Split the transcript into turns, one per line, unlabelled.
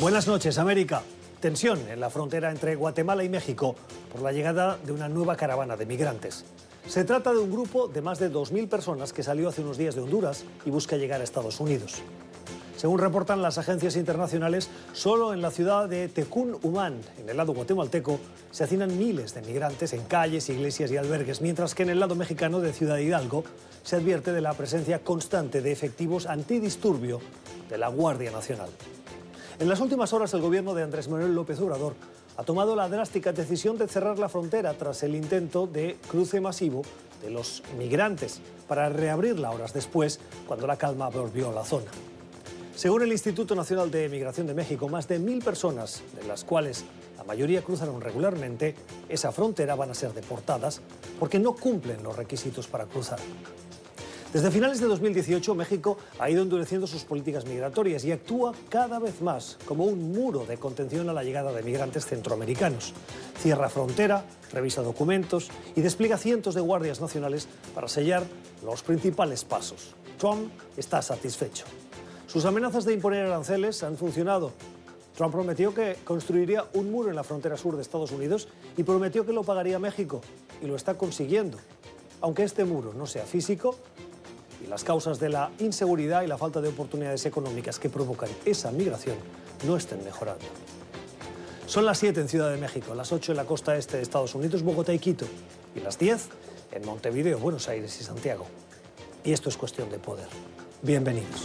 Buenas noches, América. Tensión en la frontera entre Guatemala y México por la llegada de una nueva caravana de migrantes. Se trata de un grupo de más de 2.000 personas que salió hace unos días de Honduras y busca llegar a Estados Unidos. Según reportan las agencias internacionales, solo en la ciudad de Tecún Humán, en el lado guatemalteco, se hacinan miles de migrantes en calles, iglesias y albergues, mientras que en el lado mexicano de Ciudad Hidalgo se advierte de la presencia constante de efectivos antidisturbio de la Guardia Nacional. En las últimas horas el gobierno de Andrés Manuel López Obrador ha tomado la drástica decisión de cerrar la frontera tras el intento de cruce masivo de los migrantes para reabrirla horas después, cuando la calma volvió a la zona. Según el Instituto Nacional de Migración de México, más de mil personas, de las cuales la mayoría cruzaron regularmente, esa frontera van a ser deportadas porque no cumplen los requisitos para cruzar. Desde finales de 2018, México ha ido endureciendo sus políticas migratorias y actúa cada vez más como un muro de contención a la llegada de migrantes centroamericanos. Cierra frontera, revisa documentos y despliega cientos de guardias nacionales para sellar los principales pasos. Trump está satisfecho. Sus amenazas de imponer aranceles han funcionado. Trump prometió que construiría un muro en la frontera sur de Estados Unidos y prometió que lo pagaría México. Y lo está consiguiendo. Aunque este muro no sea físico, y las causas de la inseguridad y la falta de oportunidades económicas que provocan esa migración no estén mejorando. Son las 7 en Ciudad de México, las 8 en la costa este de Estados Unidos, Bogotá y Quito, y las 10 en Montevideo, Buenos Aires y Santiago. Y esto es cuestión de poder. Bienvenidos.